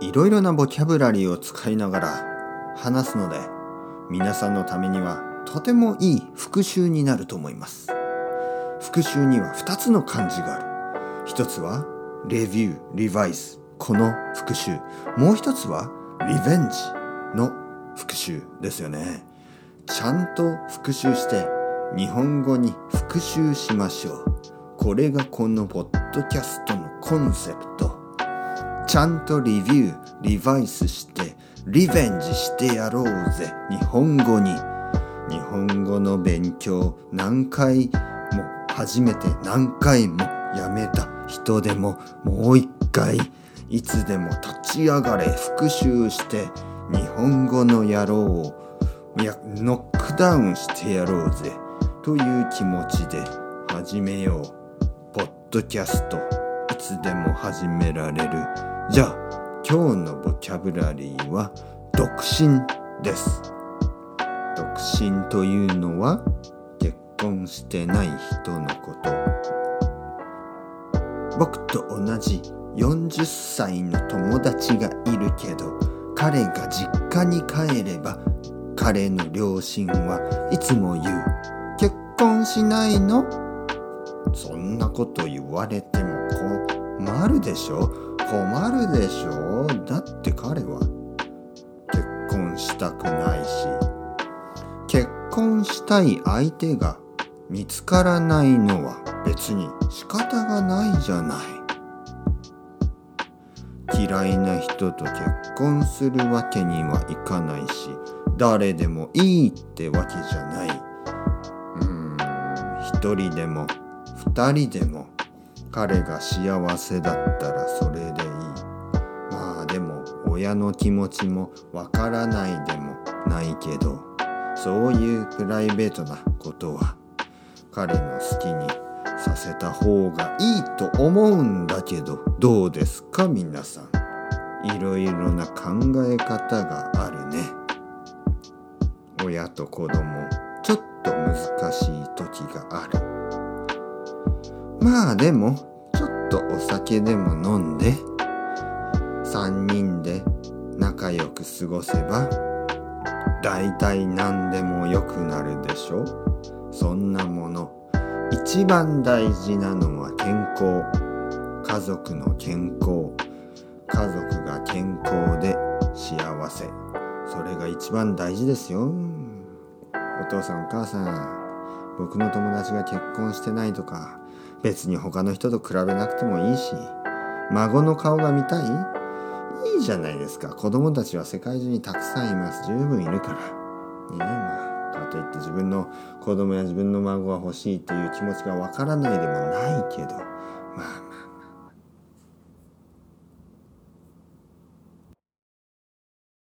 いろいろなボキャブラリーを使いながら話すので皆さんのためにはとてもいい復習になると思います。復習には2つの漢字がある。一つはレビューリバイスこの復習。もう一つはリベンジの復習ですよね。ちゃんと復習して日本語に復習しましょう。これがこのポッドキャストのコンセプト。ちゃんとレビューリバイスしてリベンジしてやろうぜ。日本語に日本語の勉強何回も初めて何回もやめた。人でももう一回いつでも立ち上がれ復習して日本語の野郎をやノックダウンしてやろうぜ。という気持ちで始めようポッドキャストいつでも始められる。じゃあ今日のボキャブラリーは独身です。独身というのは結婚してない人のこと。僕と同じ40歳の友達がいるけど彼が実家に帰れば彼の両親はいつも言う。結婚しないの？そんなこと言われても困るでしょ？困るでしょ？だって彼は結婚したくないし。結婚したい相手が見つからないのは別に仕方がないじゃない。嫌いな人と結婚するわけにはいかないし誰でもいいってわけじゃない。うーん一人でも二人でも彼が幸せだったらそれでいい。まあでも親の気持ちもわからないでもないけどそういうプライベートなことは彼の好きにさせた方がいいと思うんだけどどうですか皆さん。いろいろな考え方があるね。親と子供ちょっと難しい時がある。まあでもちょっとお酒でも飲んで3人で仲良く過ごせば大体何でも良くなるでしょ？そんなもの。一番大事なのは健康。家族の健康。家族が健康で幸せ。それが一番大事ですよ。お父さんお母さん。僕の友達が結婚してないとか。別に他の人と比べなくてもいいし孫の顔が見たい？いいじゃないですか。子供たちは世界中にたくさんいます。十分いるから。ねえまあかといって自分の子供や自分の孫が欲しいっていう気持ちがわからないでもないけどまあ